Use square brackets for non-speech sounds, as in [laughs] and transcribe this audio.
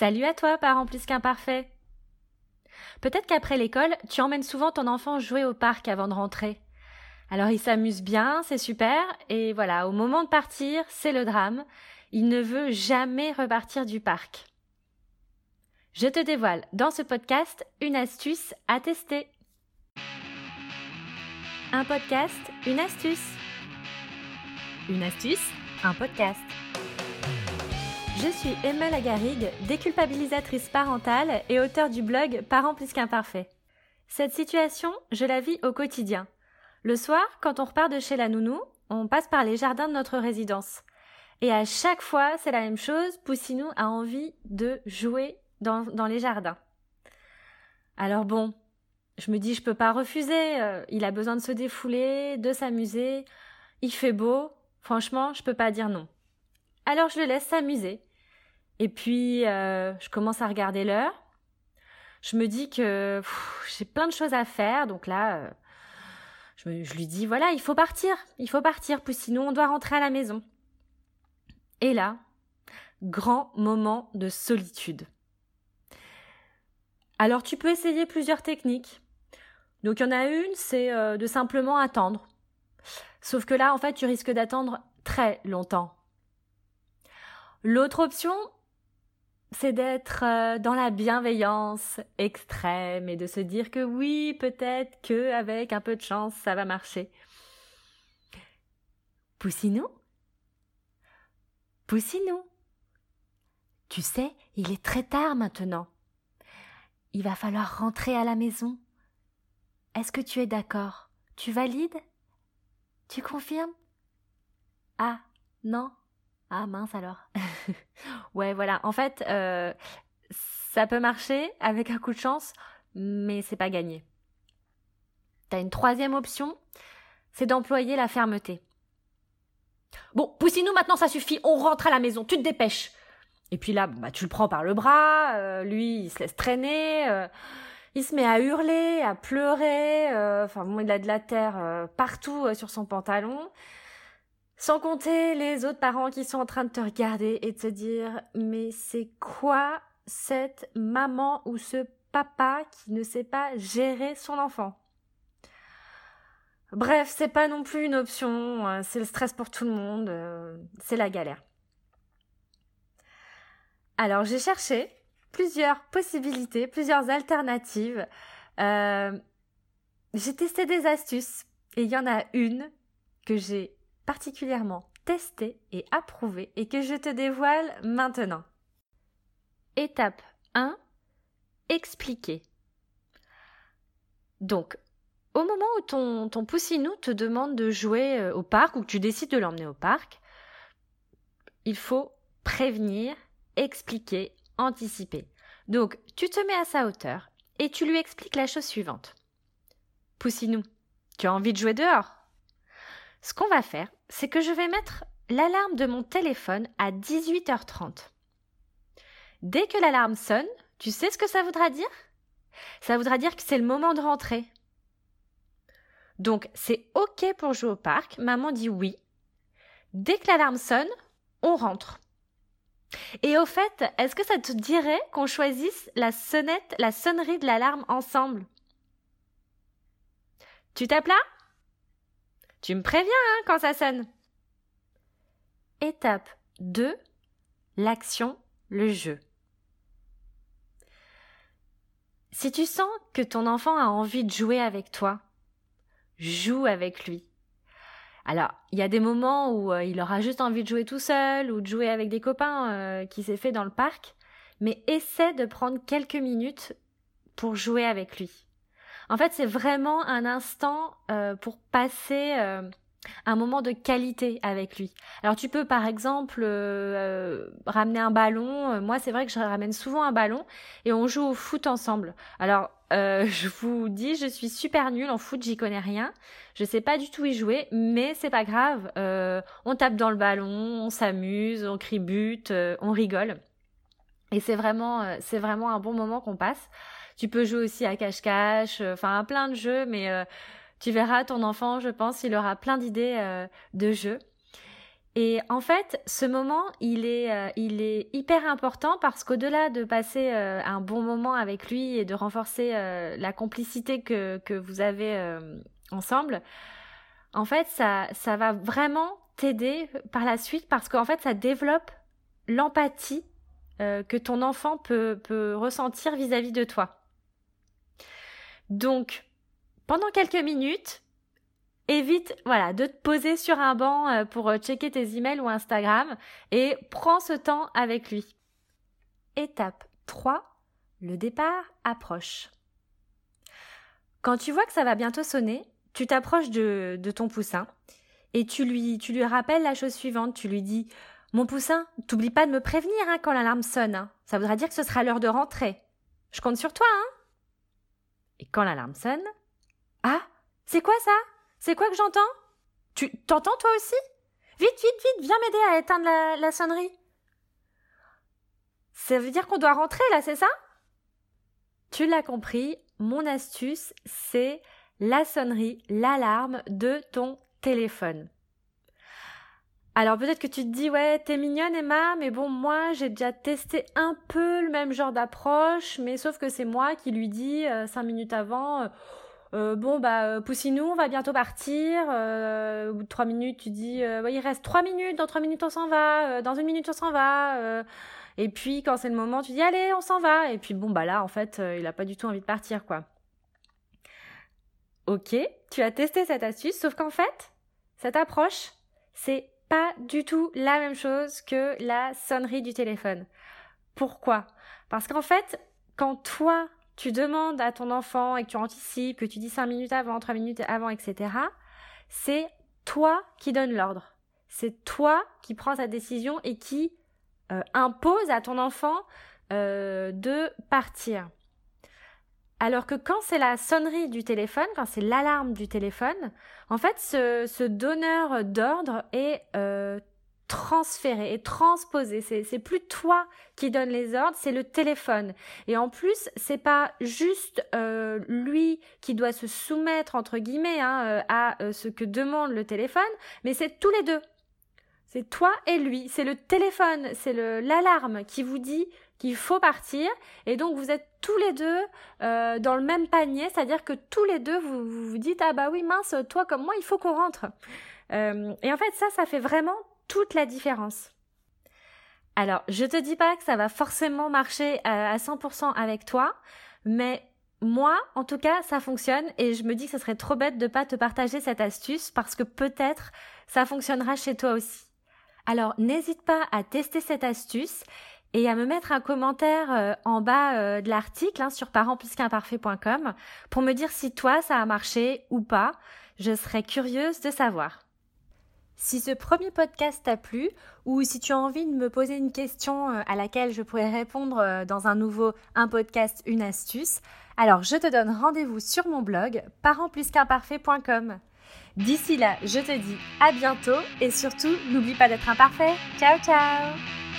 Salut à toi, parent plus qu'imparfait. Peut-être qu'après l'école, tu emmènes souvent ton enfant jouer au parc avant de rentrer. Alors il s'amuse bien, c'est super, et voilà, au moment de partir, c'est le drame. Il ne veut jamais repartir du parc. Je te dévoile dans ce podcast une astuce à tester. Un podcast, une astuce. Une astuce, un podcast. Je suis Emma Lagarigue, déculpabilisatrice parentale et auteure du blog Parents plus qu'imparfaits. Cette situation, je la vis au quotidien. Le soir, quand on repart de chez la nounou, on passe par les jardins de notre résidence. Et à chaque fois, c'est la même chose, Poussinou a envie de jouer dans, dans les jardins. Alors bon, je me dis je peux pas refuser, euh, il a besoin de se défouler, de s'amuser, il fait beau, franchement, je peux pas dire non. Alors je le laisse s'amuser. Et puis, euh, je commence à regarder l'heure. Je me dis que j'ai plein de choses à faire. Donc là, euh, je, je, lui dis, voilà, il faut partir. Il faut partir, puis sinon on doit rentrer à la maison. Et là, grand moment de solitude. Alors tu peux essayer plusieurs techniques. Donc il y en a une, c'est euh, de simplement attendre. Sauf que là, en fait, tu risques d'attendre très longtemps. L'autre option, c'est d'être euh, dans la bienveillance extrême et de se dire que oui, peut-être que avec un peu de chance, ça va marcher. Poussinou? Poussinou? Tu sais, il est très tard maintenant. Il va falloir rentrer à la maison. Est-ce que tu es d'accord? Tu valides? Tu confirmes? Ah, non ah mince alors. [laughs] ouais voilà. En fait, euh, ça peut marcher avec un coup de chance, mais c'est pas gagné. T'as une troisième option, c'est d'employer la fermeté. Bon, poussez-nous maintenant, ça suffit, on rentre à la maison, tu te dépêches. Et puis là, bah, tu le prends par le bras, euh, lui, il se laisse traîner, euh, il se met à hurler, à pleurer, enfin bon, il a de la terre partout sur son pantalon. Sans compter les autres parents qui sont en train de te regarder et de te dire mais c'est quoi cette maman ou ce papa qui ne sait pas gérer son enfant? Bref, c'est pas non plus une option, euh, c'est le stress pour tout le monde, euh, c'est la galère. Alors j'ai cherché plusieurs possibilités, plusieurs alternatives. Euh, j'ai testé des astuces et il y en a une que j'ai particulièrement testé et approuvé et que je te dévoile maintenant. Étape 1. Expliquer. Donc, au moment où ton, ton poussinou te demande de jouer euh, au parc ou que tu décides de l'emmener au parc, il faut prévenir, expliquer, anticiper. Donc, tu te mets à sa hauteur et tu lui expliques la chose suivante. Poussinou, tu as envie de jouer dehors Ce qu'on va faire, c'est que je vais mettre l'alarme de mon téléphone à 18h30. Dès que l'alarme sonne, tu sais ce que ça voudra dire? Ça voudra dire que c'est le moment de rentrer. Donc c'est OK pour jouer au parc, maman dit oui. Dès que l'alarme sonne, on rentre. Et au fait, est-ce que ça te dirait qu'on choisisse la sonnette, la sonnerie de l'alarme ensemble? Tu tapes là? Tu me préviens hein, quand ça sonne. Étape 2. L'action, le jeu. Si tu sens que ton enfant a envie de jouer avec toi, joue avec lui. Alors, il y a des moments où euh, il aura juste envie de jouer tout seul ou de jouer avec des copains euh, qui s'est fait dans le parc, mais essaie de prendre quelques minutes pour jouer avec lui. En fait, c'est vraiment un instant euh, pour passer euh, un moment de qualité avec lui. Alors tu peux par exemple euh, ramener un ballon. Moi, c'est vrai que je ramène souvent un ballon et on joue au foot ensemble. Alors [laughs] je vous dis, je suis super nulle en foot, j'y connais rien. Je sais pas du tout y jouer, mais c'est pas grave. on tape dans le ballon, on s'amuse, on crie but, on rigole. Et c'est vraiment, c'est vraiment un bon moment qu'on passe. Tu peux jouer aussi à cache-cache, euh, enfin à plein de jeux, mais euh, tu verras ton enfant, je pense, il aura plein d'idées euh, de jeux. Et en fait, ce moment, il est, hyper important parce qu'au-delà de passer un bon moment avec lui et de renforcer la complicité que, vous avez ensemble, en fait, ça, va vraiment t'aider par la suite parce qu'en fait, ça développe l'empathie que ton enfant peut, ressentir vis-à-vis -vis de toi. Donc, pendant quelques minutes, évite voilà de te poser sur un banc euh, pour euh, checker tes emails ou Instagram et prends ce temps avec lui. Étape 3, le départ approche. Quand tu vois que ça va bientôt sonner, tu t'approches de, de, ton poussin et tu lui, tu lui rappelles la chose suivante. Tu lui dis Mon poussin, t'oublies pas de me prévenir hein, quand l'alarme sonne. Hein. Ça voudra dire que ce sera l'heure de rentrer. Je compte sur toi, hein Et quand l'alarme sonne Ah, c'est quoi ça? C'est quoi que j'entends? Tu t'entends toi aussi? Vite, vite, vite, viens m'aider à éteindre la, sonnerie. Ça veut dire qu'on doit rentrer là, c'est ça? Tu l'as compris, mon astuce, c'est la sonnerie, l'alarme de ton téléphone. Alors peut-être que tu te dis ouais t'es mignonne Emma mais bon moi j'ai déjà testé un peu le même genre d'approche mais sauf que c'est moi qui lui dis euh, cinq minutes avant euh, euh, bon bah Poussinou, on va bientôt partir. Trois minutes, tu dis euh, il reste trois minutes, dans trois minutes on s'en va, dans une minute on s'en va. et puis quand c'est le moment, tu dis allez, on s'en va. Et puis bon bah là en fait, il a pas du tout envie de partir quoi. Ok, tu as testé cette astuce, sauf qu'en fait, cette approche, c'est pas du tout la même chose que la sonnerie du téléphone. Pourquoi? Parce qu'en fait, quand toi tu demandes à ton enfant et que tu anticipes, que tu dis 5 minutes avant, 3 minutes avant, etc., c'est toi qui donne l'ordre. C'est toi qui prends sa décision et qui euh, impose à ton enfant euh, de partir. Alors que quand c'est la sonnerie du téléphone, quand c'est l'alarme du téléphone, en fait, ce, donneur d'ordre est euh, transférer et transposer. C'est, plus toi qui donne les ordres, c'est le téléphone. Et en plus, c'est pas juste euh, lui qui doit se soumettre entre guillemets hein, euh, à ce que demande le téléphone, mais c'est tous les deux. C'est toi et lui. C'est le téléphone, c'est l'alarme qui vous dit qu'il faut partir. Et donc vous êtes tous les deux dans le même panier, c'est-à-dire que tous les deux vous, vous dites ah bah oui mince toi comme moi il faut qu'on rentre. et en fait ça ça fait vraiment toute la différence. Alors, je te dis pas que ça va forcément marcher euh, à 100% avec toi, mais moi, en tout cas, ça fonctionne et je me dis que ce serait trop bête de pas te partager cette astuce parce que peut-être ça fonctionnera chez toi aussi. Alors, n'hésite pas à tester cette astuce et à me mettre un commentaire euh, en bas euh, de l'article hein, sur parentsplusqu'imparfait.com pour me dire si toi ça a marché ou pas. Je serais curieuse de savoir. Si ce premier podcast t'a plu ou si tu as envie de me poser une question euh, à laquelle je pourrais répondre dans un nouveau un podcast, une astuce, alors je te donne rendez-vous sur mon blog parentplusqu'imparfait.com. D'ici là, je te dis à bientôt et surtout, n'oublie pas d'être imparfait. Ciao ciao